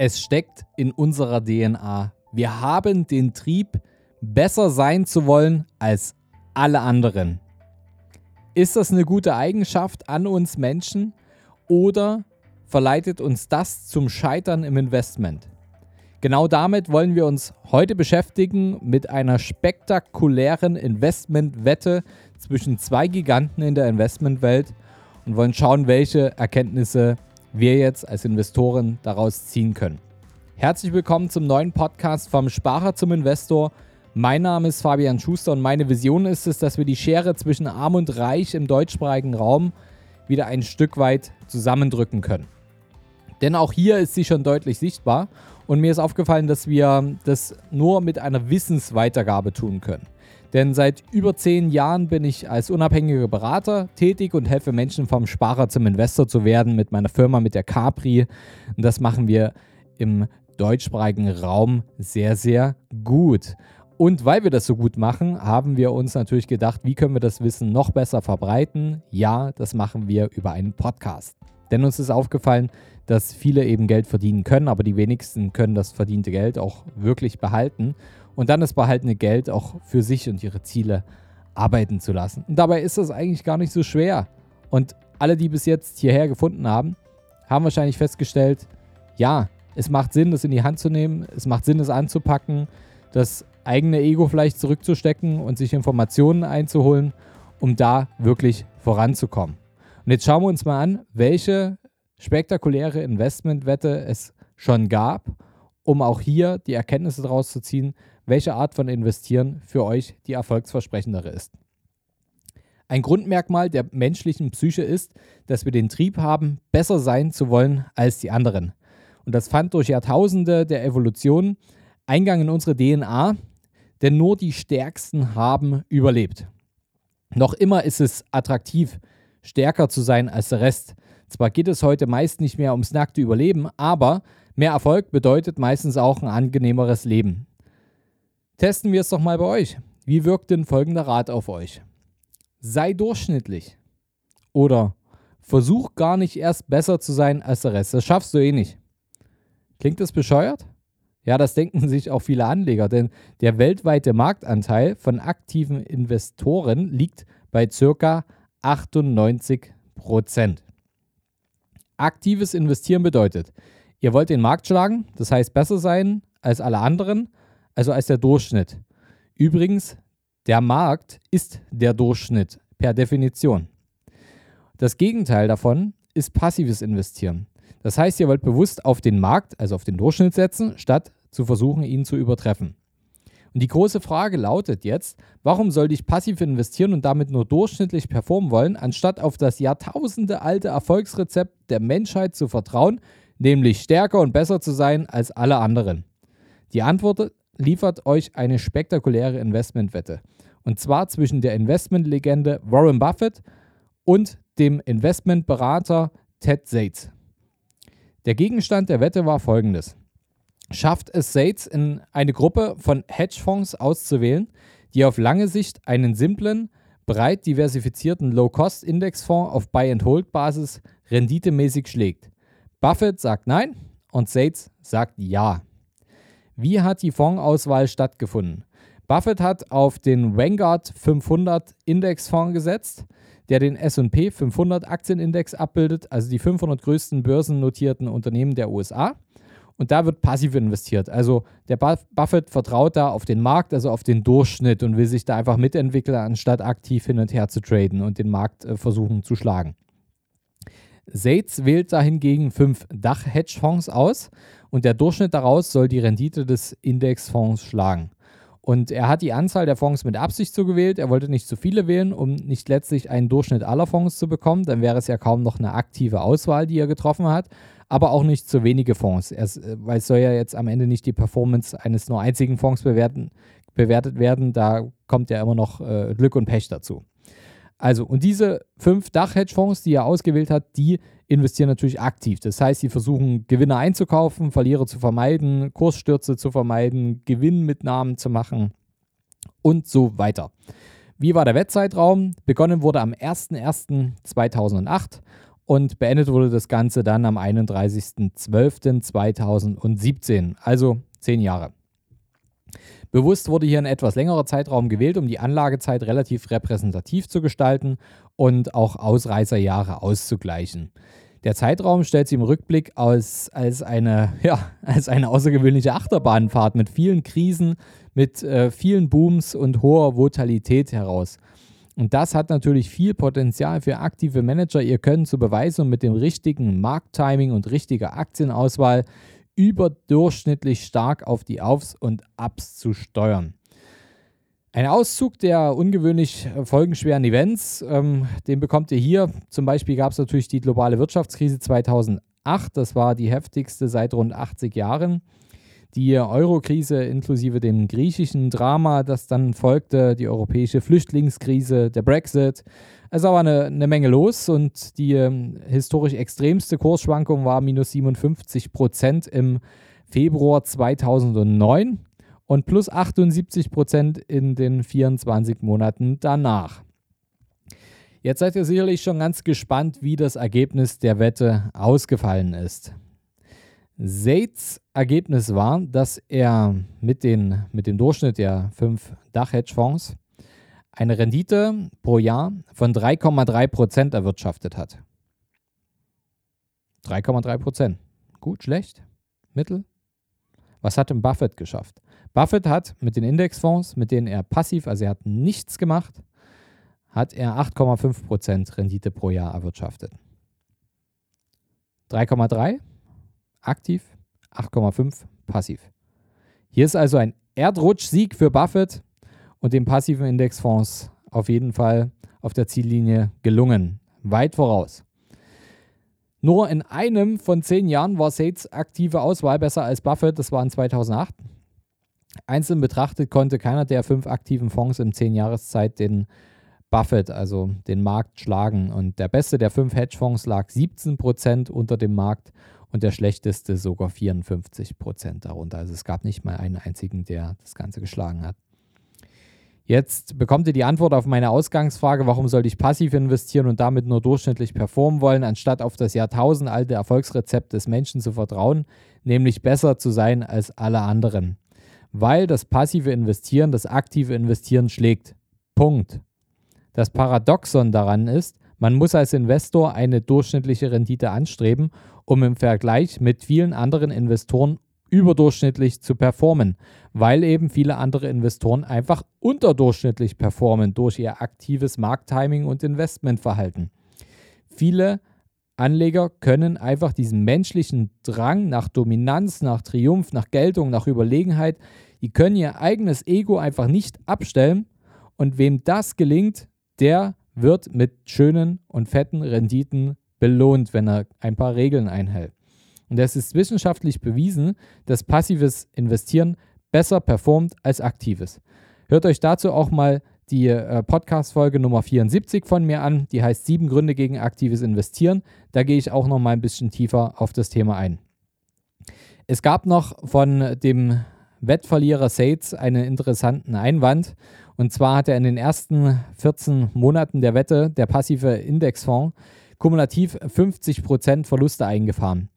Es steckt in unserer DNA. Wir haben den Trieb, besser sein zu wollen als alle anderen. Ist das eine gute Eigenschaft an uns Menschen oder verleitet uns das zum Scheitern im Investment? Genau damit wollen wir uns heute beschäftigen mit einer spektakulären Investmentwette zwischen zwei Giganten in der Investmentwelt und wollen schauen, welche Erkenntnisse wir jetzt als Investoren daraus ziehen können. Herzlich willkommen zum neuen Podcast vom Sparer zum Investor. Mein Name ist Fabian Schuster und meine Vision ist es, dass wir die Schere zwischen Arm und Reich im deutschsprachigen Raum wieder ein Stück weit zusammendrücken können. Denn auch hier ist sie schon deutlich sichtbar und mir ist aufgefallen, dass wir das nur mit einer Wissensweitergabe tun können. Denn seit über zehn Jahren bin ich als unabhängiger Berater tätig und helfe Menschen vom Sparer zum Investor zu werden mit meiner Firma, mit der Capri. Und das machen wir im deutschsprachigen Raum sehr, sehr gut. Und weil wir das so gut machen, haben wir uns natürlich gedacht, wie können wir das Wissen noch besser verbreiten? Ja, das machen wir über einen Podcast. Denn uns ist aufgefallen, dass viele eben Geld verdienen können, aber die wenigsten können das verdiente Geld auch wirklich behalten und dann das behaltene Geld auch für sich und ihre Ziele arbeiten zu lassen. Und dabei ist das eigentlich gar nicht so schwer. Und alle, die bis jetzt hierher gefunden haben, haben wahrscheinlich festgestellt, ja, es macht Sinn, das in die Hand zu nehmen, es macht Sinn, es anzupacken, das eigene Ego vielleicht zurückzustecken und sich Informationen einzuholen, um da wirklich voranzukommen. Und jetzt schauen wir uns mal an, welche spektakuläre Investmentwette es schon gab, um auch hier die Erkenntnisse daraus zu ziehen, welche Art von Investieren für euch die erfolgsversprechendere ist. Ein Grundmerkmal der menschlichen Psyche ist, dass wir den Trieb haben, besser sein zu wollen als die anderen. Und das fand durch Jahrtausende der Evolution Eingang in unsere DNA, denn nur die Stärksten haben überlebt. Noch immer ist es attraktiv, stärker zu sein als der Rest. Zwar geht es heute meist nicht mehr ums nackte Überleben, aber mehr Erfolg bedeutet meistens auch ein angenehmeres Leben. Testen wir es doch mal bei euch. Wie wirkt denn folgender Rat auf euch? Sei durchschnittlich. Oder versuch gar nicht erst besser zu sein als der Rest. Das schaffst du eh nicht. Klingt das bescheuert? Ja, das denken sich auch viele Anleger, denn der weltweite Marktanteil von aktiven Investoren liegt bei ca. 98 Prozent. Aktives Investieren bedeutet, ihr wollt den Markt schlagen, das heißt besser sein als alle anderen, also als der Durchschnitt. Übrigens, der Markt ist der Durchschnitt per Definition. Das Gegenteil davon ist passives Investieren. Das heißt, ihr wollt bewusst auf den Markt, also auf den Durchschnitt setzen, statt zu versuchen, ihn zu übertreffen. Und die große Frage lautet jetzt, warum sollte ich passiv investieren und damit nur durchschnittlich performen wollen, anstatt auf das Jahrtausende alte Erfolgsrezept der Menschheit zu vertrauen, nämlich stärker und besser zu sein als alle anderen? Die Antwort liefert euch eine spektakuläre Investmentwette. Und zwar zwischen der Investmentlegende Warren Buffett und dem Investmentberater Ted Zates. Der Gegenstand der Wette war folgendes. Schafft es Zates in eine Gruppe von Hedgefonds auszuwählen, die auf lange Sicht einen simplen, breit diversifizierten Low-Cost-Indexfonds auf Buy-and-Hold-Basis renditemäßig schlägt. Buffett sagt nein und Zates sagt ja. Wie hat die Fondsauswahl stattgefunden? Buffett hat auf den Vanguard 500 Indexfonds gesetzt, der den S&P 500 Aktienindex abbildet, also die 500 größten börsennotierten Unternehmen der USA. Und da wird passiv investiert. Also der Buffett vertraut da auf den Markt, also auf den Durchschnitt und will sich da einfach mitentwickeln, anstatt aktiv hin und her zu traden und den Markt äh, versuchen zu schlagen. Sates wählt dahingegen fünf Dach-Hedgefonds aus und der Durchschnitt daraus soll die Rendite des Indexfonds schlagen. Und er hat die Anzahl der Fonds mit Absicht so gewählt. Er wollte nicht zu viele wählen, um nicht letztlich einen Durchschnitt aller Fonds zu bekommen. Dann wäre es ja kaum noch eine aktive Auswahl, die er getroffen hat. Aber auch nicht zu wenige Fonds. Er, weil es soll ja jetzt am Ende nicht die Performance eines nur einzigen Fonds bewerten, bewertet werden. Da kommt ja immer noch äh, Glück und Pech dazu. Also, und diese fünf Dach-Hedgefonds, die er ausgewählt hat, die investieren natürlich aktiv. Das heißt, sie versuchen Gewinne einzukaufen, Verlierer zu vermeiden, Kursstürze zu vermeiden, Gewinnmitnahmen zu machen und so weiter. Wie war der Wettzeitraum? Begonnen wurde am 01.01.2008 und beendet wurde das Ganze dann am 31.12.2017, also zehn Jahre. Bewusst wurde hier ein etwas längerer Zeitraum gewählt, um die Anlagezeit relativ repräsentativ zu gestalten und auch Ausreißerjahre auszugleichen. Der Zeitraum stellt sich im Rückblick als, als, eine, ja, als eine außergewöhnliche Achterbahnfahrt mit vielen Krisen, mit äh, vielen Booms und hoher Volatilität heraus. Und das hat natürlich viel Potenzial für aktive Manager, ihr Können zu beweisen und mit dem richtigen Markttiming und richtiger Aktienauswahl überdurchschnittlich stark auf die Aufs und Ups zu steuern. Ein Auszug der ungewöhnlich folgenschweren Events, ähm, den bekommt ihr hier. Zum Beispiel gab es natürlich die globale Wirtschaftskrise 2008. Das war die heftigste seit rund 80 Jahren. Die Euro-Krise inklusive dem griechischen Drama, das dann folgte, die europäische Flüchtlingskrise, der Brexit. Es war eine, eine Menge los und die ähm, historisch extremste Kursschwankung war minus 57 Prozent im Februar 2009 und plus 78 Prozent in den 24 Monaten danach. Jetzt seid ihr sicherlich schon ganz gespannt, wie das Ergebnis der Wette ausgefallen ist. Zates Ergebnis war, dass er mit, den, mit dem Durchschnitt der fünf Dach-Hedgefonds eine Rendite pro Jahr von 3,3% erwirtschaftet hat. 3,3%. Gut, schlecht, mittel? Was hat denn Buffett geschafft? Buffett hat mit den Indexfonds, mit denen er passiv, also er hat nichts gemacht, hat er 8,5% Rendite pro Jahr erwirtschaftet. 3,3 aktiv, 8,5 passiv. Hier ist also ein Erdrutschsieg für Buffett und den passiven Indexfonds auf jeden Fall auf der Ziellinie gelungen. Weit voraus. Nur in einem von zehn Jahren war Sates aktive Auswahl besser als Buffett, das war in 2008. Einzeln betrachtet konnte keiner der fünf aktiven Fonds in zehn Jahreszeit den Buffett, also den Markt, schlagen. Und der beste der fünf Hedgefonds lag 17% unter dem Markt und der schlechteste sogar 54% darunter. Also es gab nicht mal einen einzigen, der das Ganze geschlagen hat. Jetzt bekommt ihr die Antwort auf meine Ausgangsfrage, warum sollte ich passiv investieren und damit nur durchschnittlich performen wollen, anstatt auf das jahrtausendalte Erfolgsrezept des Menschen zu vertrauen, nämlich besser zu sein als alle anderen. Weil das passive Investieren das aktive Investieren schlägt. Punkt. Das Paradoxon daran ist, man muss als Investor eine durchschnittliche Rendite anstreben, um im Vergleich mit vielen anderen Investoren überdurchschnittlich zu performen, weil eben viele andere Investoren einfach unterdurchschnittlich performen durch ihr aktives Markttiming und Investmentverhalten. Viele Anleger können einfach diesen menschlichen Drang nach Dominanz, nach Triumph, nach Geltung, nach Überlegenheit, die können ihr eigenes Ego einfach nicht abstellen und wem das gelingt, der wird mit schönen und fetten Renditen belohnt, wenn er ein paar Regeln einhält. Und es ist wissenschaftlich bewiesen, dass passives Investieren besser performt als aktives. Hört euch dazu auch mal die äh, Podcast-Folge Nummer 74 von mir an. Die heißt Sieben Gründe gegen aktives Investieren. Da gehe ich auch noch mal ein bisschen tiefer auf das Thema ein. Es gab noch von dem Wettverlierer Sates einen interessanten Einwand. Und zwar hat er in den ersten 14 Monaten der Wette, der passive Indexfonds, kumulativ 50% Verluste eingefahren.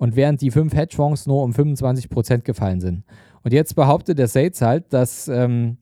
Und während die fünf Hedgefonds nur um 25% gefallen sind. Und jetzt behauptet der Sates halt, dass ähm,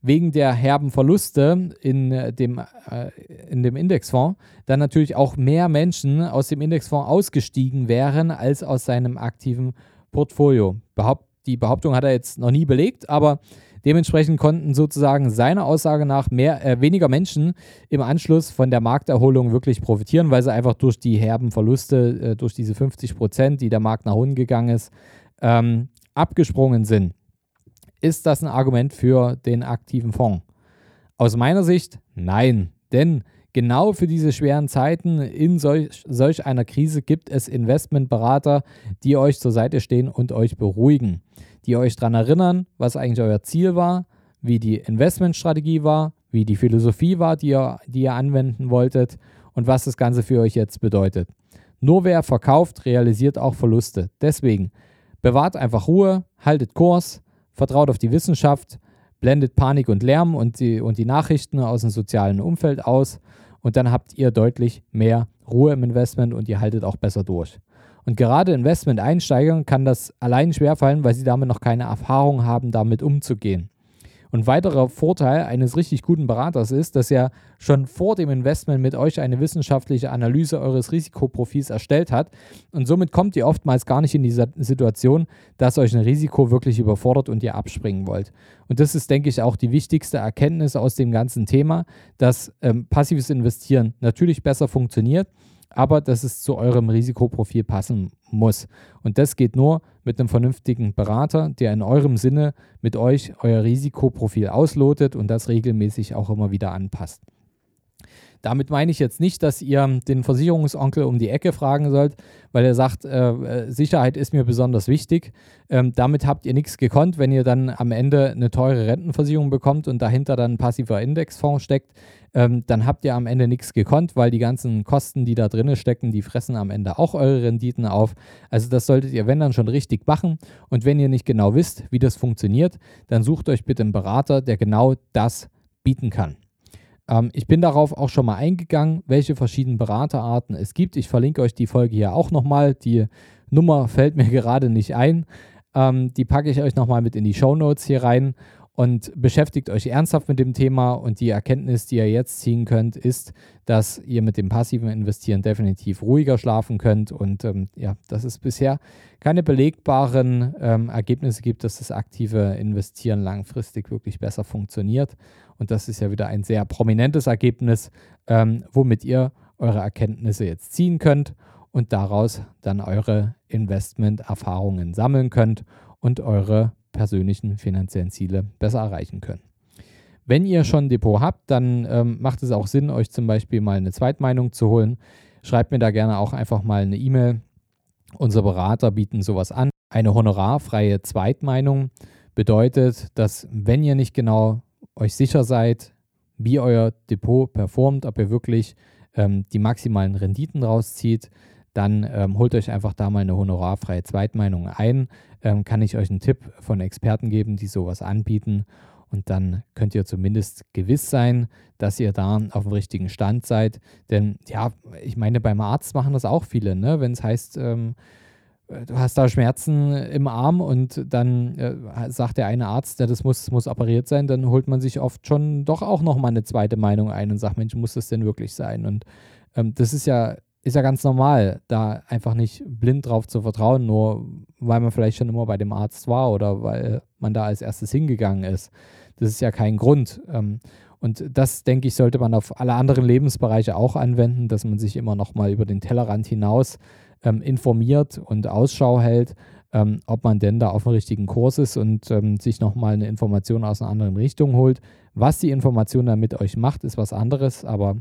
wegen der herben Verluste in dem, äh, in dem Indexfonds dann natürlich auch mehr Menschen aus dem Indexfonds ausgestiegen wären als aus seinem aktiven Portfolio. Behaupt, die Behauptung hat er jetzt noch nie belegt, aber Dementsprechend konnten sozusagen seiner Aussage nach mehr, äh, weniger Menschen im Anschluss von der Markterholung wirklich profitieren, weil sie einfach durch die herben Verluste, äh, durch diese 50 Prozent, die der Markt nach unten gegangen ist, ähm, abgesprungen sind. Ist das ein Argument für den aktiven Fonds? Aus meiner Sicht nein, denn genau für diese schweren Zeiten in solch, solch einer Krise gibt es Investmentberater, die euch zur Seite stehen und euch beruhigen die euch daran erinnern, was eigentlich euer Ziel war, wie die Investmentstrategie war, wie die Philosophie war, die ihr, die ihr anwenden wolltet und was das Ganze für euch jetzt bedeutet. Nur wer verkauft, realisiert auch Verluste. Deswegen bewahrt einfach Ruhe, haltet Kurs, vertraut auf die Wissenschaft, blendet Panik und Lärm und die, und die Nachrichten aus dem sozialen Umfeld aus und dann habt ihr deutlich mehr Ruhe im Investment und ihr haltet auch besser durch. Und gerade Investment-Einsteigern kann das allein schwerfallen, weil sie damit noch keine Erfahrung haben, damit umzugehen. Und weiterer Vorteil eines richtig guten Beraters ist, dass er schon vor dem Investment mit euch eine wissenschaftliche Analyse eures Risikoprofils erstellt hat. Und somit kommt ihr oftmals gar nicht in die Situation, dass euch ein Risiko wirklich überfordert und ihr abspringen wollt. Und das ist, denke ich, auch die wichtigste Erkenntnis aus dem ganzen Thema, dass ähm, passives Investieren natürlich besser funktioniert aber dass es zu eurem Risikoprofil passen muss. Und das geht nur mit einem vernünftigen Berater, der in eurem Sinne mit euch euer Risikoprofil auslotet und das regelmäßig auch immer wieder anpasst. Damit meine ich jetzt nicht, dass ihr den Versicherungsonkel um die Ecke fragen sollt, weil er sagt, äh, äh, Sicherheit ist mir besonders wichtig. Ähm, damit habt ihr nichts gekonnt, wenn ihr dann am Ende eine teure Rentenversicherung bekommt und dahinter dann ein passiver Indexfonds steckt. Ähm, dann habt ihr am Ende nichts gekonnt, weil die ganzen Kosten, die da drinnen stecken, die fressen am Ende auch eure Renditen auf. Also das solltet ihr, wenn dann schon richtig machen. Und wenn ihr nicht genau wisst, wie das funktioniert, dann sucht euch bitte einen Berater, der genau das bieten kann. Ähm, ich bin darauf auch schon mal eingegangen, welche verschiedenen Beraterarten es gibt. Ich verlinke euch die Folge hier auch nochmal. Die Nummer fällt mir gerade nicht ein. Ähm, die packe ich euch nochmal mit in die Show Notes hier rein und beschäftigt euch ernsthaft mit dem Thema. Und die Erkenntnis, die ihr jetzt ziehen könnt, ist, dass ihr mit dem passiven Investieren definitiv ruhiger schlafen könnt. Und ähm, ja, dass es bisher keine belegbaren ähm, Ergebnisse gibt, dass das aktive Investieren langfristig wirklich besser funktioniert. Und das ist ja wieder ein sehr prominentes Ergebnis, ähm, womit ihr eure Erkenntnisse jetzt ziehen könnt und daraus dann eure Investment-Erfahrungen sammeln könnt und eure persönlichen finanziellen Ziele besser erreichen können. Wenn ihr schon ein Depot habt, dann ähm, macht es auch Sinn, euch zum Beispiel mal eine Zweitmeinung zu holen. Schreibt mir da gerne auch einfach mal eine E-Mail. Unsere Berater bieten sowas an. Eine honorarfreie Zweitmeinung bedeutet, dass wenn ihr nicht genau euch sicher seid, wie euer Depot performt, ob ihr wirklich ähm, die maximalen Renditen rauszieht, dann ähm, holt euch einfach da mal eine honorarfreie Zweitmeinung ein. Ähm, kann ich euch einen Tipp von Experten geben, die sowas anbieten. Und dann könnt ihr zumindest gewiss sein, dass ihr da auf dem richtigen Stand seid. Denn ja, ich meine, beim Arzt machen das auch viele, ne? wenn es heißt, ähm, du hast da Schmerzen im Arm und dann äh, sagt der eine Arzt, ja, das muss, muss operiert sein, dann holt man sich oft schon doch auch nochmal eine zweite Meinung ein und sagt, Mensch, muss das denn wirklich sein? Und ähm, das ist ja ist ja ganz normal, da einfach nicht blind drauf zu vertrauen, nur weil man vielleicht schon immer bei dem Arzt war oder weil man da als erstes hingegangen ist. Das ist ja kein Grund. Ähm, und das, denke ich, sollte man auf alle anderen Lebensbereiche auch anwenden, dass man sich immer noch mal über den Tellerrand hinaus ähm, informiert und Ausschau hält, ähm, ob man denn da auf dem richtigen Kurs ist und sich noch mal eine Information aus einer anderen Richtung holt. Was die Information dann mit euch macht, ist was anderes, aber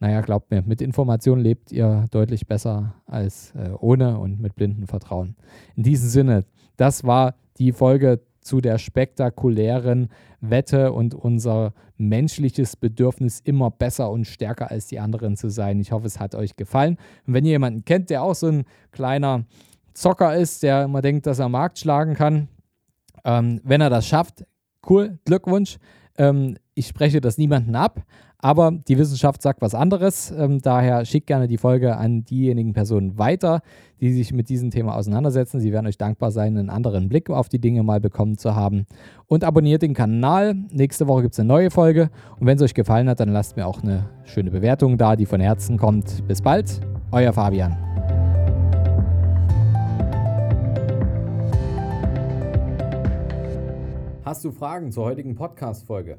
naja, glaubt mir, mit Informationen lebt ihr deutlich besser als äh, ohne und mit blindem Vertrauen. In diesem Sinne, das war die Folge zu der spektakulären Wette und unser menschliches Bedürfnis, immer besser und stärker als die anderen zu sein. Ich hoffe, es hat euch gefallen. Und wenn ihr jemanden kennt, der auch so ein kleiner Zocker ist, der immer denkt, dass er Markt schlagen kann, ähm, wenn er das schafft, cool, Glückwunsch. Ähm, ich spreche das niemanden ab, aber die Wissenschaft sagt was anderes. Ähm, daher schickt gerne die Folge an diejenigen Personen weiter, die sich mit diesem Thema auseinandersetzen. Sie werden euch dankbar sein, einen anderen Blick auf die Dinge mal bekommen zu haben. Und abonniert den Kanal. Nächste Woche gibt es eine neue Folge. Und wenn es euch gefallen hat, dann lasst mir auch eine schöne Bewertung da, die von Herzen kommt. Bis bald, euer Fabian. Hast du Fragen zur heutigen Podcast-Folge?